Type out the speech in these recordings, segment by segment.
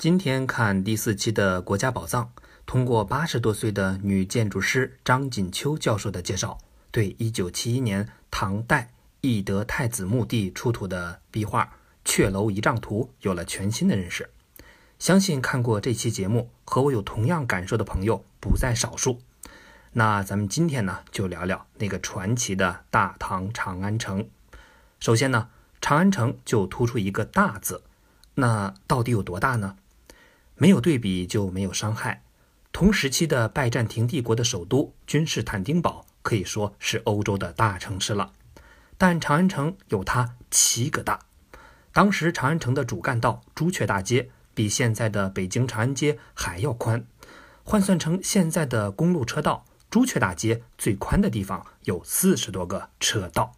今天看第四期的《国家宝藏》，通过八十多岁的女建筑师张锦秋教授的介绍，对一九七一年唐代懿德太子墓地出土的壁画《阙楼仪仗图》有了全新的认识。相信看过这期节目和我有同样感受的朋友不在少数。那咱们今天呢，就聊聊那个传奇的大唐长安城。首先呢，长安城就突出一个“大”字，那到底有多大呢？没有对比就没有伤害。同时期的拜占庭帝国的首都君士坦丁堡可以说是欧洲的大城市了，但长安城有它七个大。当时长安城的主干道朱雀大街比现在的北京长安街还要宽，换算成现在的公路车道，朱雀大街最宽的地方有四十多个车道。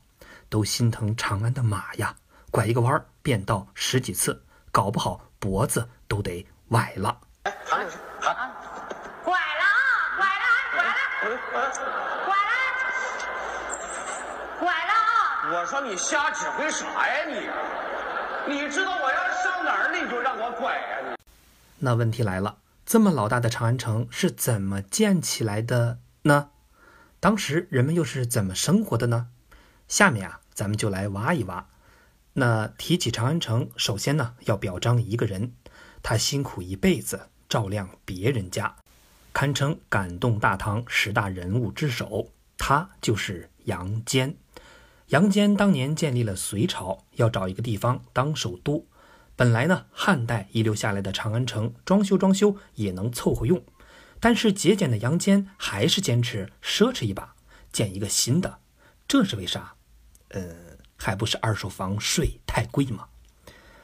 都心疼长安的马呀，拐一个弯变道十几次，搞不好脖子都得。崴了！哎，拐了啊！拐了，拐了，拐了，拐了啊！我说你瞎指挥啥呀你？你知道我要上哪儿，你就让我拐呀你。那问题来了，这么老大的长安城是怎么建起来的呢？当时人们又是怎么生活的呢？下面啊，咱们就来挖一挖。那提起长安城，首先呢要表彰一个人。他辛苦一辈子照亮别人家，堪称感动大唐十大人物之首。他就是杨坚。杨坚当年建立了隋朝，要找一个地方当首都。本来呢，汉代遗留下来的长安城装修装修也能凑合用，但是节俭的杨坚还是坚持奢侈一把，建一个新的。这是为啥？呃，还不是二手房税太贵吗？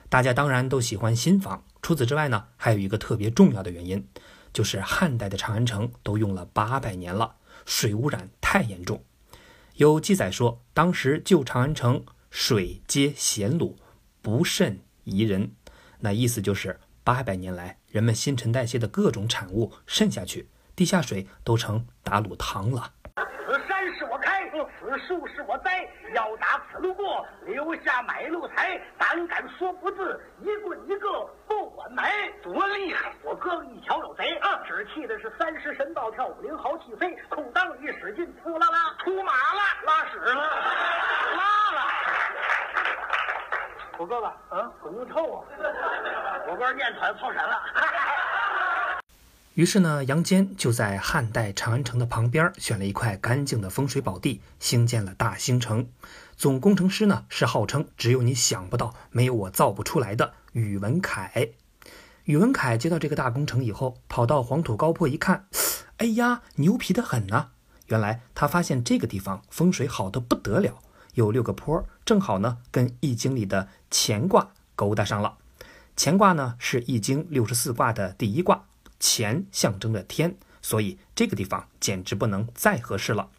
大家当然都喜欢新房。除此之外呢，还有一个特别重要的原因，就是汉代的长安城都用了八百年了，水污染太严重。有记载说，当时旧长安城水皆咸卤，不甚宜人。那意思就是八百年来，人们新陈代谢的各种产物渗下去，地下水都成打卤汤了。此山是我开，此树是我栽，要打此路过，留下买路财。胆敢说不字，一棍一个埋。多厉害！我哥哥一瞧有贼啊，只气的是三十神暴跳，五灵豪气飞，裤裆里使劲呼啦啦，出马了，拉屎了，拉了。我哥哥，嗯，怎么臭啊？我哥念团泡神了。于是呢，杨坚就在汉代长安城的旁边选了一块干净的风水宝地，兴建了大兴城。总工程师呢是号称只有你想不到，没有我造不出来的宇文恺。宇文恺接到这个大工程以后，跑到黄土高坡一看，哎呀，牛皮的很呐！原来他发现这个地方风水好的不得了，有六个坡，正好呢跟易经里的乾卦勾搭上了。乾卦呢是易经六十四卦的第一卦。乾象征着天，所以这个地方简直不能再合适了。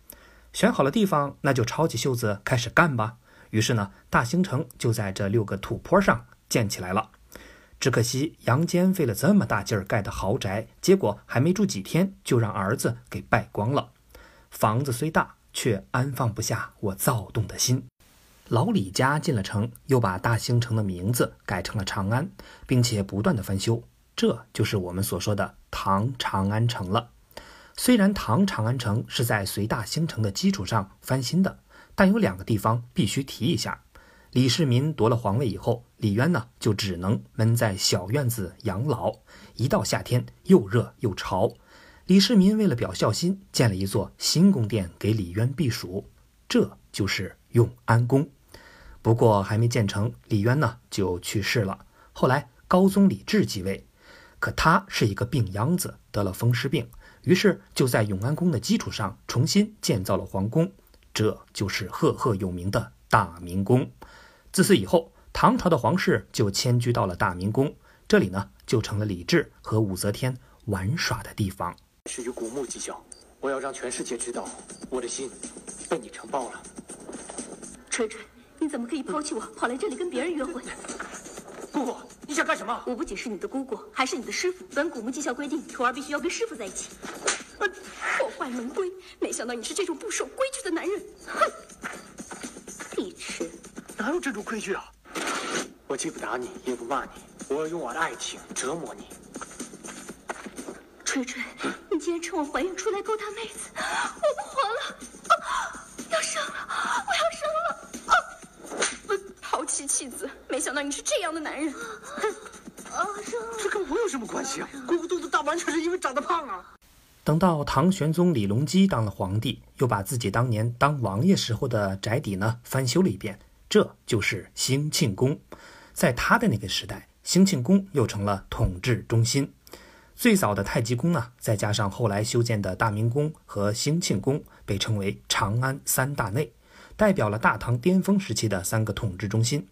选好了地方，那就抄起袖子开始干吧。于是呢，大兴城就在这六个土坡上建起来了。只可惜杨坚费了这么大劲儿盖的豪宅，结果还没住几天，就让儿子给败光了。房子虽大，却安放不下我躁动的心。老李家进了城，又把大兴城的名字改成了长安，并且不断的翻修。这就是我们所说的唐长安城了。虽然唐长安城是在隋大兴城的基础上翻新的，但有两个地方必须提一下：李世民夺了皇位以后，李渊呢就只能闷在小院子养老，一到夏天又热又潮。李世民为了表孝心，建了一座新宫殿给李渊避暑，这就是永安宫。不过还没建成，李渊呢就去世了。后来高宗李治继位。可他是一个病秧子，得了风湿病，于是就在永安宫的基础上重新建造了皇宫，这就是赫赫有名的大明宫。自此以后，唐朝的皇室就迁居到了大明宫，这里呢就成了李治和武则天玩耍的地方。是与古墓计较，我要让全世界知道，我的心被你承包了。锤锤，你怎么可以抛弃我，跑来这里跟别人约会？姑姑，你想干什么？我不仅是你的姑姑，还是你的师傅。本古墓绩效规定，徒儿必须要跟师傅在一起。破坏门规，没想到你是这种不守规矩的男人。哼，碧池，哪有这种规矩啊？我既不打你，也不骂你，我要用我的爱情折磨你。锤锤，你竟然趁我怀孕出来勾搭妹子，我不活了！啊，要生了，我要生了！啊，抛妻弃子，没想到你是这样的男人。啊，生了！这跟我有什么关系啊？鬼谷肚子大完全是因为长得胖啊！等到唐玄宗李隆基当了皇帝，又把自己当年当王爷时候的宅邸呢翻修了一遍，这就是兴庆宫。在他的那个时代，兴庆宫又成了统治中心。最早的太极宫呢，再加上后来修建的大明宫和兴庆宫，被称为长安三大内，代表了大唐巅峰时期的三个统治中心。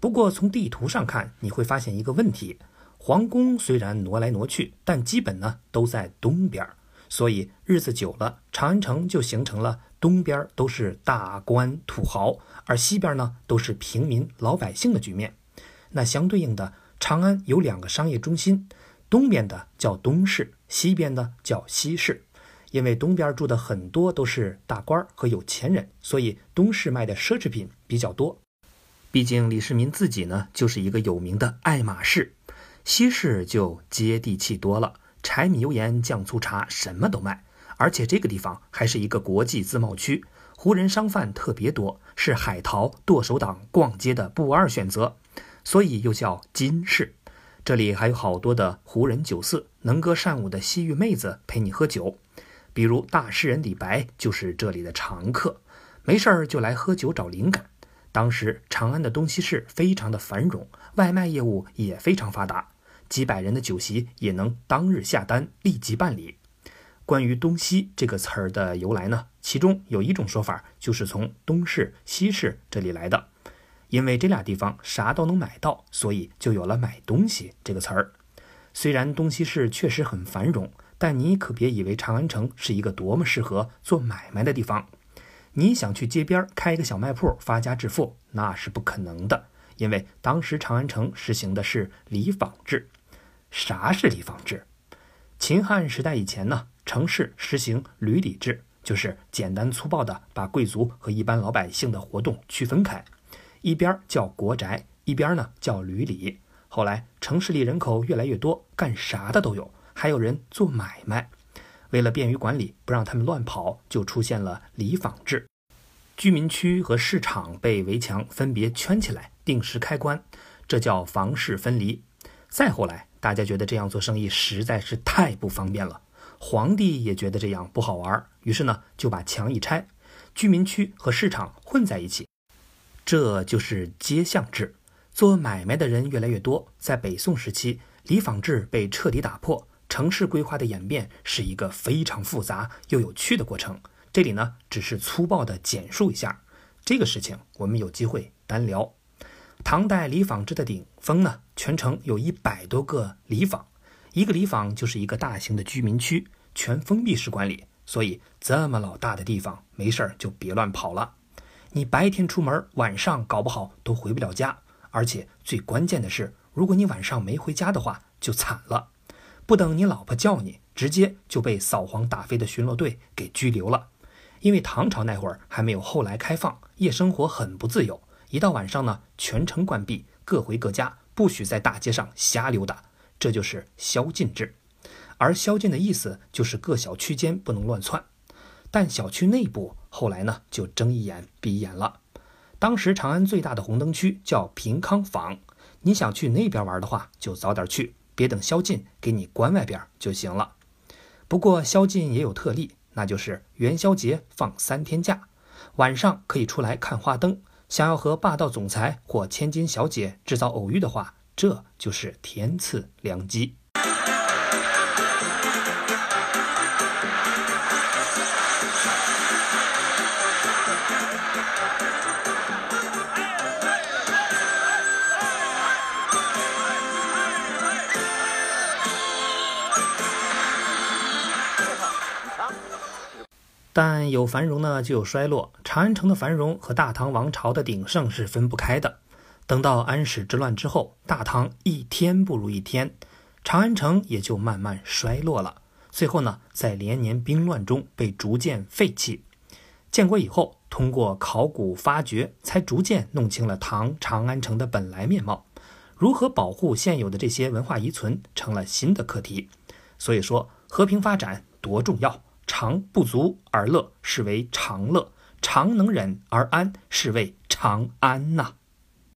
不过从地图上看，你会发现一个问题：皇宫虽然挪来挪去，但基本呢都在东边，所以日子久了，长安城就形成了东边都是大官土豪，而西边呢都是平民老百姓的局面。那相对应的，长安有两个商业中心。东边的叫东市，西边的叫西市。因为东边住的很多都是大官和有钱人，所以东市卖的奢侈品比较多。毕竟李世民自己呢就是一个有名的爱马仕。西市就接地气多了，柴米油盐酱醋茶什么都卖，而且这个地方还是一个国际自贸区，胡人商贩特别多，是海淘剁手党逛街的不二选择，所以又叫金市。这里还有好多的胡人酒肆，能歌善舞的西域妹子陪你喝酒，比如大诗人李白就是这里的常客，没事儿就来喝酒找灵感。当时长安的东西市非常的繁荣，外卖业务也非常发达，几百人的酒席也能当日下单立即办理。关于“东西”这个词儿的由来呢，其中有一种说法就是从东市、西市这里来的。因为这俩地方啥都能买到，所以就有了“买东西”这个词儿。虽然东西市确实很繁荣，但你可别以为长安城是一个多么适合做买卖的地方。你想去街边开一个小卖铺发家致富，那是不可能的。因为当时长安城实行的是里坊制。啥是里坊制？秦汉时代以前呢，城市实行闾里制，就是简单粗暴的把贵族和一般老百姓的活动区分开。一边叫国宅，一边呢叫闾里。后来城市里人口越来越多，干啥的都有，还有人做买卖。为了便于管理，不让他们乱跑，就出现了里坊制。居民区和市场被围墙分别圈起来，定时开关，这叫房市分离。再后来，大家觉得这样做生意实在是太不方便了，皇帝也觉得这样不好玩，于是呢就把墙一拆，居民区和市场混在一起。这就是街巷制，做买卖的人越来越多。在北宋时期，里坊制被彻底打破，城市规划的演变是一个非常复杂又有趣的过程。这里呢，只是粗暴的简述一下这个事情，我们有机会单聊。唐代里坊制的顶峰呢，全城有一百多个里坊，一个里坊就是一个大型的居民区，全封闭式管理。所以这么老大的地方，没事儿就别乱跑了。你白天出门，晚上搞不好都回不了家。而且最关键的是，如果你晚上没回家的话，就惨了。不等你老婆叫你，直接就被扫黄打非的巡逻队给拘留了。因为唐朝那会儿还没有后来开放，夜生活很不自由。一到晚上呢，全城关闭，各回各家，不许在大街上瞎溜达。这就是宵禁制。而宵禁的意思就是各小区间不能乱窜。但小区内部后来呢，就睁一眼闭一眼了。当时长安最大的红灯区叫平康坊，你想去那边玩的话，就早点去，别等宵禁给你关外边就行了。不过宵禁也有特例，那就是元宵节放三天假，晚上可以出来看花灯。想要和霸道总裁或千金小姐制造偶遇的话，这就是天赐良机。但有繁荣呢，就有衰落。长安城的繁荣和大唐王朝的鼎盛是分不开的。等到安史之乱之后，大唐一天不如一天，长安城也就慢慢衰落了。最后呢，在连年兵乱中被逐渐废弃。建国以后，通过考古发掘，才逐渐弄清了唐长安城的本来面貌。如何保护现有的这些文化遗存成了新的课题。所以说，和平发展多重要，常不足而乐，是为常乐；常能忍而安，是为常安呐。